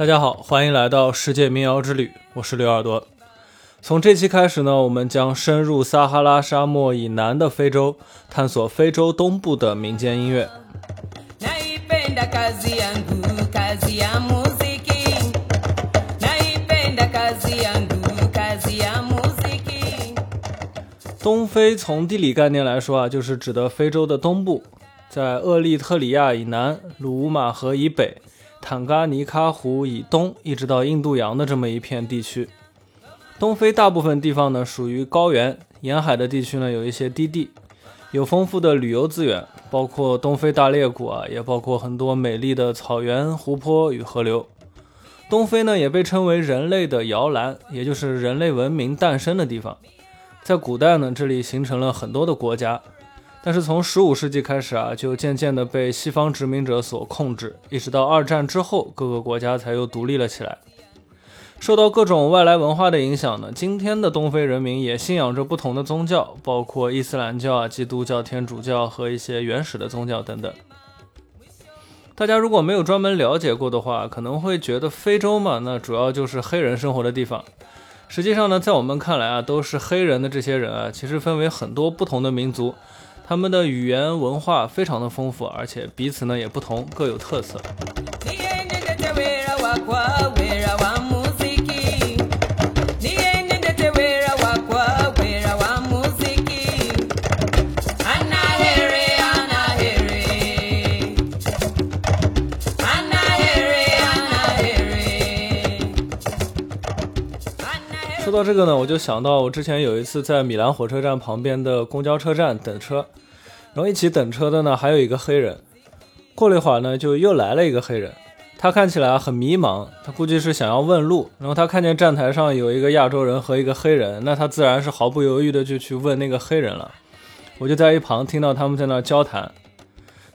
大家好，欢迎来到世界民谣之旅，我是刘耳朵。从这期开始呢，我们将深入撒哈拉沙漠以南的非洲，探索非洲东部的民间音乐。东非从地理概念来说啊，就是指的非洲的东部，在厄立特里亚以南、鲁乌马河以北、坦噶尼喀湖以东，一直到印度洋的这么一片地区。东非大部分地方呢属于高原，沿海的地区呢有一些低地，有丰富的旅游资源，包括东非大裂谷啊，也包括很多美丽的草原、湖泊与河流。东非呢也被称为人类的摇篮，也就是人类文明诞生的地方。在古代呢，这里形成了很多的国家，但是从15世纪开始啊，就渐渐的被西方殖民者所控制，一直到二战之后，各个国家才又独立了起来。受到各种外来文化的影响呢，今天的东非人民也信仰着不同的宗教，包括伊斯兰教啊、基督教、天主教和一些原始的宗教等等。大家如果没有专门了解过的话，可能会觉得非洲嘛，那主要就是黑人生活的地方。实际上呢，在我们看来啊，都是黑人的这些人啊，其实分为很多不同的民族，他们的语言文化非常的丰富，而且彼此呢也不同，各有特色。说到这个呢，我就想到我之前有一次在米兰火车站旁边的公交车站等车，然后一起等车的呢还有一个黑人。过了一会儿呢，就又来了一个黑人，他看起来很迷茫，他估计是想要问路。然后他看见站台上有一个亚洲人和一个黑人，那他自然是毫不犹豫的就去问那个黑人了。我就在一旁听到他们在那交谈，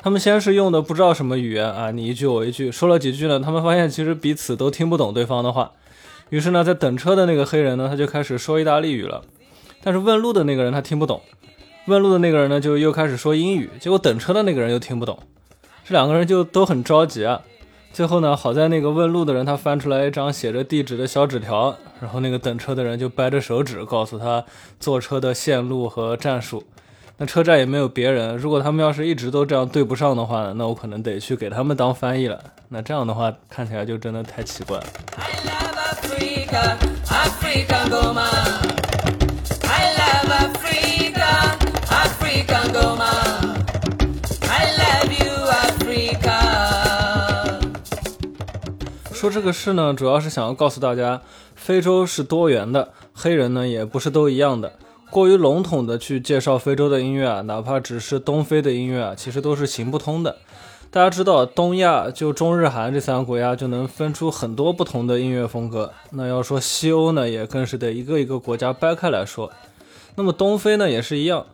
他们先是用的不知道什么语言啊，你一句我一句，说了几句呢，他们发现其实彼此都听不懂对方的话。于是呢，在等车的那个黑人呢，他就开始说意大利语了，但是问路的那个人他听不懂，问路的那个人呢，就又开始说英语，结果等车的那个人又听不懂，这两个人就都很着急啊。最后呢，好在那个问路的人他翻出来一张写着地址的小纸条，然后那个等车的人就掰着手指告诉他坐车的线路和站数。那车站也没有别人，如果他们要是一直都这样对不上的话，那我可能得去给他们当翻译了。那这样的话看起来就真的太奇怪了。说这个事呢，主要是想要告诉大家，非洲是多元的，黑人呢也不是都一样的。过于笼统的去介绍非洲的音乐啊，哪怕只是东非的音乐啊，其实都是行不通的。大家知道，东亚就中日韩这三个国家就能分出很多不同的音乐风格。那要说西欧呢，也更是得一个一个国家掰开来说。那么东非呢，也是一样。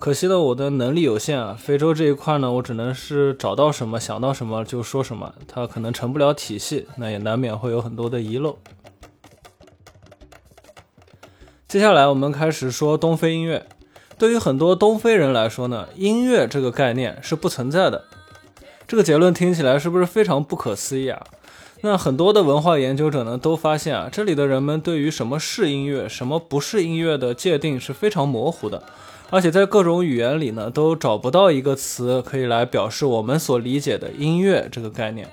可惜呢，我的能力有限啊，非洲这一块呢，我只能是找到什么想到什么就说什么，它可能成不了体系，那也难免会有很多的遗漏。接下来我们开始说东非音乐。对于很多东非人来说呢，音乐这个概念是不存在的。这个结论听起来是不是非常不可思议啊？那很多的文化研究者呢都发现啊，这里的人们对于什么是音乐，什么不是音乐的界定是非常模糊的，而且在各种语言里呢都找不到一个词可以来表示我们所理解的音乐这个概念。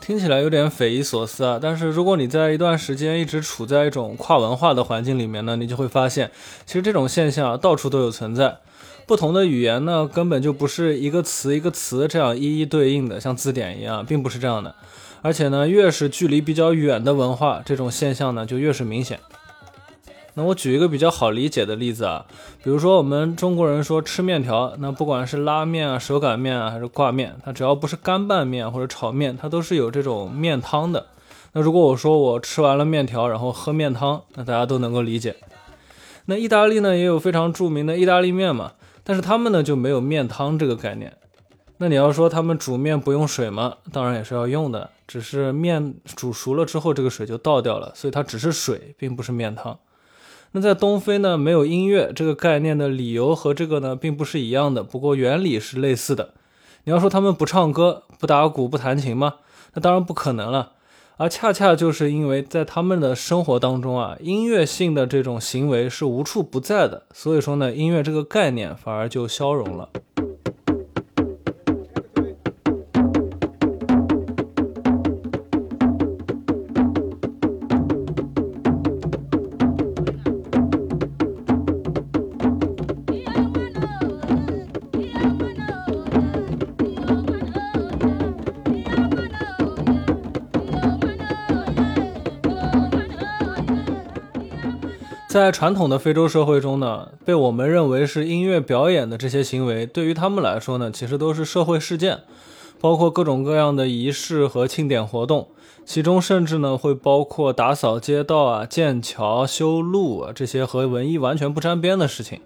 听起来有点匪夷所思啊，但是如果你在一段时间一直处在一种跨文化的环境里面呢，你就会发现，其实这种现象到处都有存在。不同的语言呢，根本就不是一个词一个词这样一一对应的，像字典一样，并不是这样的。而且呢，越是距离比较远的文化，这种现象呢就越是明显。那我举一个比较好理解的例子啊，比如说我们中国人说吃面条，那不管是拉面啊、手擀面啊，还是挂面，它只要不是干拌面或者炒面，它都是有这种面汤的。那如果我说我吃完了面条，然后喝面汤，那大家都能够理解。那意大利呢也有非常著名的意大利面嘛，但是他们呢就没有面汤这个概念。那你要说他们煮面不用水吗？当然也是要用的，只是面煮熟了之后，这个水就倒掉了，所以它只是水，并不是面汤。那在东非呢，没有音乐这个概念的理由和这个呢并不是一样的，不过原理是类似的。你要说他们不唱歌、不打鼓、不弹琴吗？那当然不可能了。而恰恰就是因为在他们的生活当中啊，音乐性的这种行为是无处不在的，所以说呢，音乐这个概念反而就消融了。在传统的非洲社会中呢，被我们认为是音乐表演的这些行为，对于他们来说呢，其实都是社会事件，包括各种各样的仪式和庆典活动，其中甚至呢会包括打扫街道啊、建桥、修路啊这些和文艺完全不沾边的事情。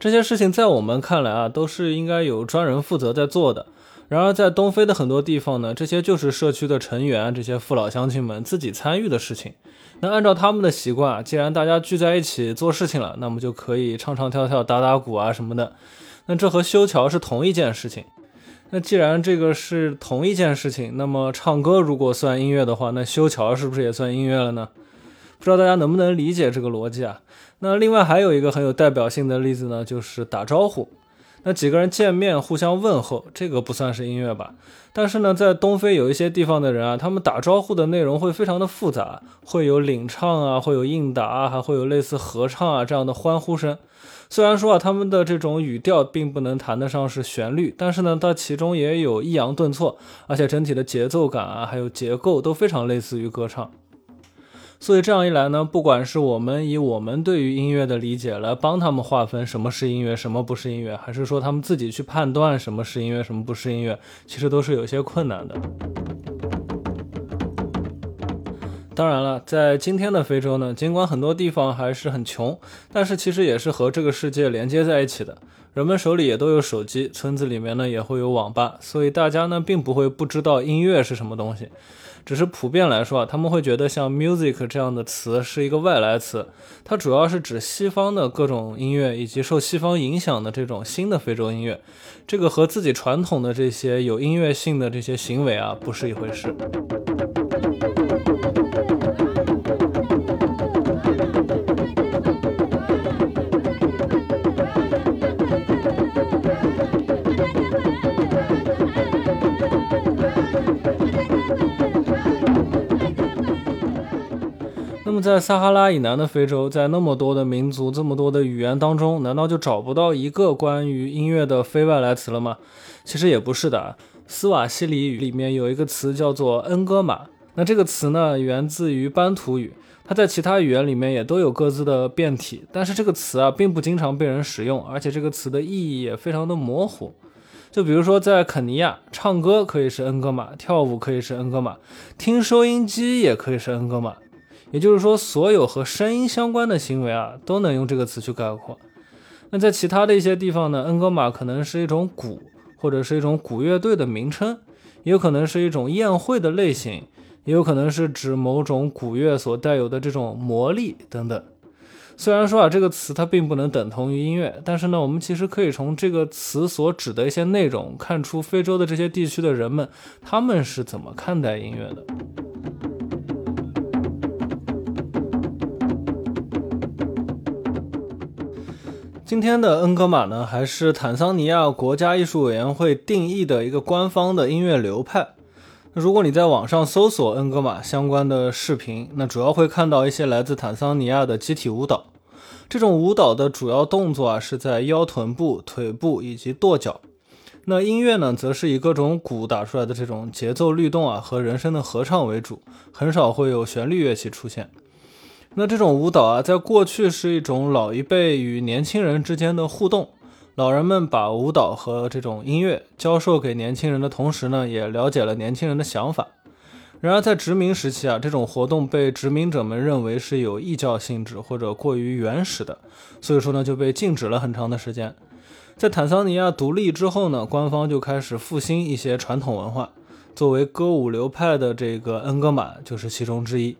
这些事情在我们看来啊，都是应该有专人负责在做的。然而在东非的很多地方呢，这些就是社区的成员、这些父老乡亲们自己参与的事情。那按照他们的习惯，既然大家聚在一起做事情了，那么就可以唱唱跳跳、打打鼓啊什么的。那这和修桥是同一件事情。那既然这个是同一件事情，那么唱歌如果算音乐的话，那修桥是不是也算音乐了呢？不知道大家能不能理解这个逻辑啊？那另外还有一个很有代表性的例子呢，就是打招呼。那几个人见面互相问候，这个不算是音乐吧？但是呢，在东非有一些地方的人啊，他们打招呼的内容会非常的复杂，会有领唱啊，会有应答，啊还会有类似合唱啊这样的欢呼声。虽然说啊，他们的这种语调并不能谈得上是旋律，但是呢，它其中也有抑扬顿挫，而且整体的节奏感啊，还有结构都非常类似于歌唱。所以这样一来呢，不管是我们以我们对于音乐的理解来帮他们划分什么是音乐，什么不是音乐，还是说他们自己去判断什么是音乐，什么不是音乐，其实都是有些困难的。当然了，在今天的非洲呢，尽管很多地方还是很穷，但是其实也是和这个世界连接在一起的。人们手里也都有手机，村子里面呢也会有网吧，所以大家呢并不会不知道音乐是什么东西。只是普遍来说啊，他们会觉得像 music 这样的词是一个外来词，它主要是指西方的各种音乐以及受西方影响的这种新的非洲音乐，这个和自己传统的这些有音乐性的这些行为啊不是一回事。那么在撒哈拉以南的非洲，在那么多的民族、这么多的语言当中，难道就找不到一个关于音乐的非外来词了吗？其实也不是的。斯瓦西里语里面有一个词叫做恩戈玛，那这个词呢源自于班图语，它在其他语言里面也都有各自的变体，但是这个词啊并不经常被人使用，而且这个词的意义也非常的模糊。就比如说在肯尼亚，唱歌可以是恩戈玛，跳舞可以是恩戈玛，听收音机也可以是恩戈玛。也就是说，所有和声音相关的行为啊，都能用这个词去概括。那在其他的一些地方呢，恩格玛可能是一种鼓，或者是一种鼓乐队的名称，也有可能是一种宴会的类型，也有可能是指某种鼓乐所带有的这种魔力等等。虽然说啊，这个词它并不能等同于音乐，但是呢，我们其实可以从这个词所指的一些内容，看出非洲的这些地区的人们，他们是怎么看待音乐的。今天的恩格玛呢，还是坦桑尼亚国家艺术委员会定义的一个官方的音乐流派。如果你在网上搜索恩格玛相关的视频，那主要会看到一些来自坦桑尼亚的集体舞蹈。这种舞蹈的主要动作啊，是在腰臀部、腿部以及跺脚。那音乐呢，则是以各种鼓打出来的这种节奏律动啊和人声的合唱为主，很少会有旋律乐器出现。那这种舞蹈啊，在过去是一种老一辈与年轻人之间的互动。老人们把舞蹈和这种音乐教授给年轻人的同时呢，也了解了年轻人的想法。然而在殖民时期啊，这种活动被殖民者们认为是有异教性质或者过于原始的，所以说呢，就被禁止了很长的时间。在坦桑尼亚独立之后呢，官方就开始复兴一些传统文化，作为歌舞流派的这个恩格玛就是其中之一。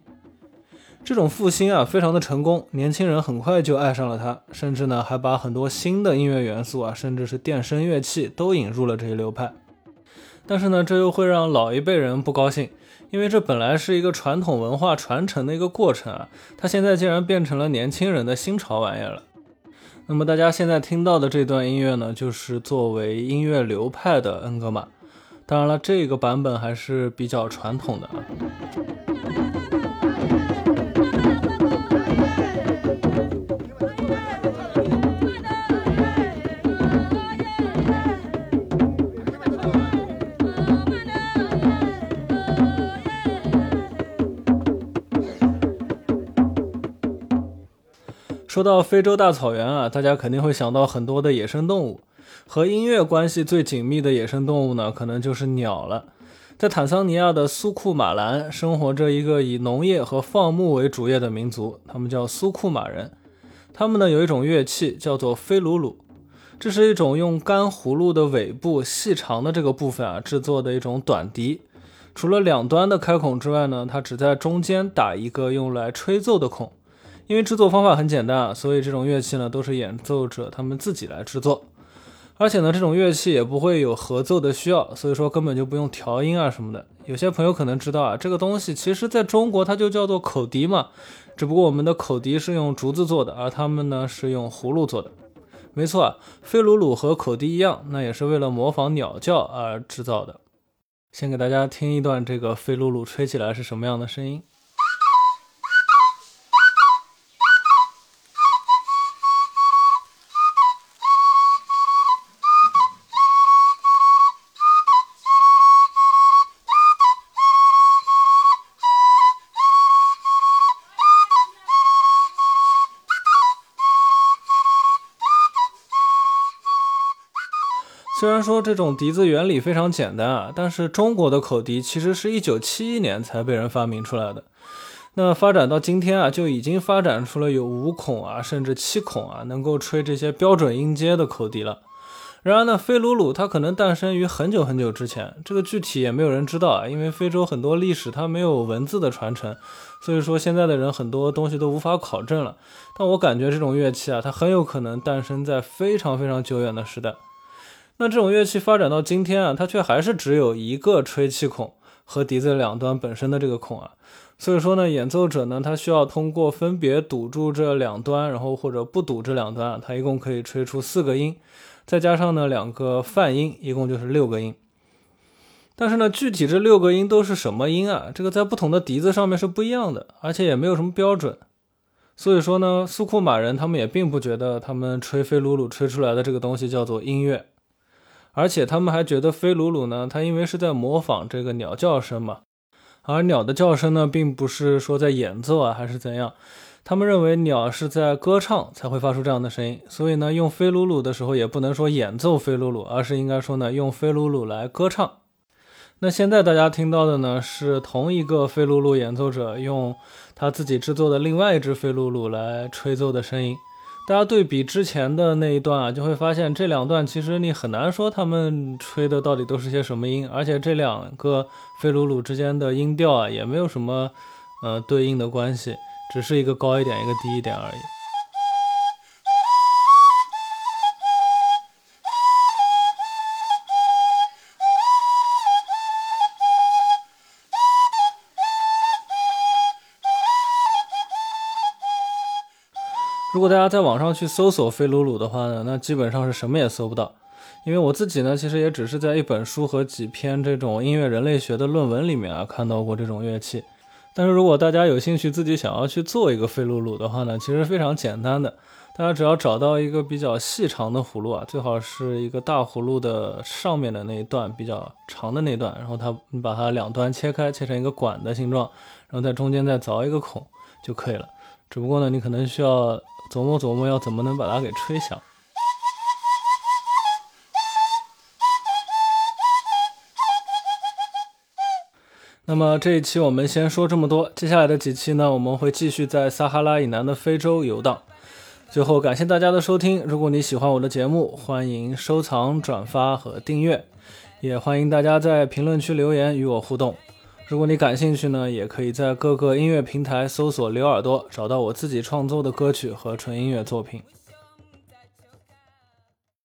这种复兴啊，非常的成功，年轻人很快就爱上了它，甚至呢还把很多新的音乐元素啊，甚至是电声乐器都引入了这一流派。但是呢，这又会让老一辈人不高兴，因为这本来是一个传统文化传承的一个过程啊，它现在竟然变成了年轻人的新潮玩意儿了。那么大家现在听到的这段音乐呢，就是作为音乐流派的恩格玛。当然了，这个版本还是比较传统的啊。说到非洲大草原啊，大家肯定会想到很多的野生动物。和音乐关系最紧密的野生动物呢，可能就是鸟了。在坦桑尼亚的苏库马兰生活着一个以农业和放牧为主业的民族，他们叫苏库马人。他们呢有一种乐器叫做飞鲁鲁，这是一种用干葫芦的尾部细长的这个部分啊制作的一种短笛。除了两端的开孔之外呢，它只在中间打一个用来吹奏的孔。因为制作方法很简单啊，所以这种乐器呢都是演奏者他们自己来制作。而且呢，这种乐器也不会有合奏的需要，所以说根本就不用调音啊什么的。有些朋友可能知道啊，这个东西其实在中国它就叫做口笛嘛，只不过我们的口笛是用竹子做的，而他们呢是用葫芦做的。没错啊，飞鲁鲁和口笛一样，那也是为了模仿鸟叫而制造的。先给大家听一段这个飞鲁鲁吹起来是什么样的声音。虽然说这种笛子原理非常简单啊，但是中国的口笛其实是一九七一年才被人发明出来的。那发展到今天啊，就已经发展出了有五孔啊，甚至七孔啊，能够吹这些标准音阶的口笛了。然而呢，飞鲁鲁它可能诞生于很久很久之前，这个具体也没有人知道啊，因为非洲很多历史它没有文字的传承，所以说现在的人很多东西都无法考证了。但我感觉这种乐器啊，它很有可能诞生在非常非常久远的时代。那这种乐器发展到今天啊，它却还是只有一个吹气孔和笛子两端本身的这个孔啊，所以说呢，演奏者呢，他需要通过分别堵住这两端，然后或者不堵这两端啊，他一共可以吹出四个音，再加上呢两个泛音，一共就是六个音。但是呢，具体这六个音都是什么音啊？这个在不同的笛子上面是不一样的，而且也没有什么标准。所以说呢，苏库马人他们也并不觉得他们吹飞鲁鲁吹出来的这个东西叫做音乐。而且他们还觉得飞鲁鲁呢，它因为是在模仿这个鸟叫声嘛，而鸟的叫声呢，并不是说在演奏啊，还是怎样。他们认为鸟是在歌唱才会发出这样的声音，所以呢，用飞鲁鲁的时候也不能说演奏飞鲁鲁，而是应该说呢，用飞鲁鲁来歌唱。那现在大家听到的呢，是同一个飞鲁鲁演奏者用他自己制作的另外一只飞鲁鲁来吹奏的声音。大家对比之前的那一段啊，就会发现这两段其实你很难说他们吹的到底都是些什么音，而且这两个飞鲁鲁之间的音调啊，也没有什么呃对应的关系，只是一个高一点，一个低一点而已。如果大家在网上去搜索飞鲁鲁的话呢，那基本上是什么也搜不到。因为我自己呢，其实也只是在一本书和几篇这种音乐人类学的论文里面啊看到过这种乐器。但是如果大家有兴趣自己想要去做一个飞鲁鲁的话呢，其实非常简单的，大家只要找到一个比较细长的葫芦啊，最好是一个大葫芦的上面的那一段比较长的那段，然后它你把它两端切开，切成一个管的形状，然后在中间再凿一个孔就可以了。只不过呢，你可能需要。琢磨琢磨要怎么能把它给吹响。那么这一期我们先说这么多，接下来的几期呢，我们会继续在撒哈拉以南的非洲游荡。最后感谢大家的收听，如果你喜欢我的节目，欢迎收藏、转发和订阅，也欢迎大家在评论区留言与我互动。如果你感兴趣呢，也可以在各个音乐平台搜索“刘耳朵”，找到我自己创作的歌曲和纯音乐作品。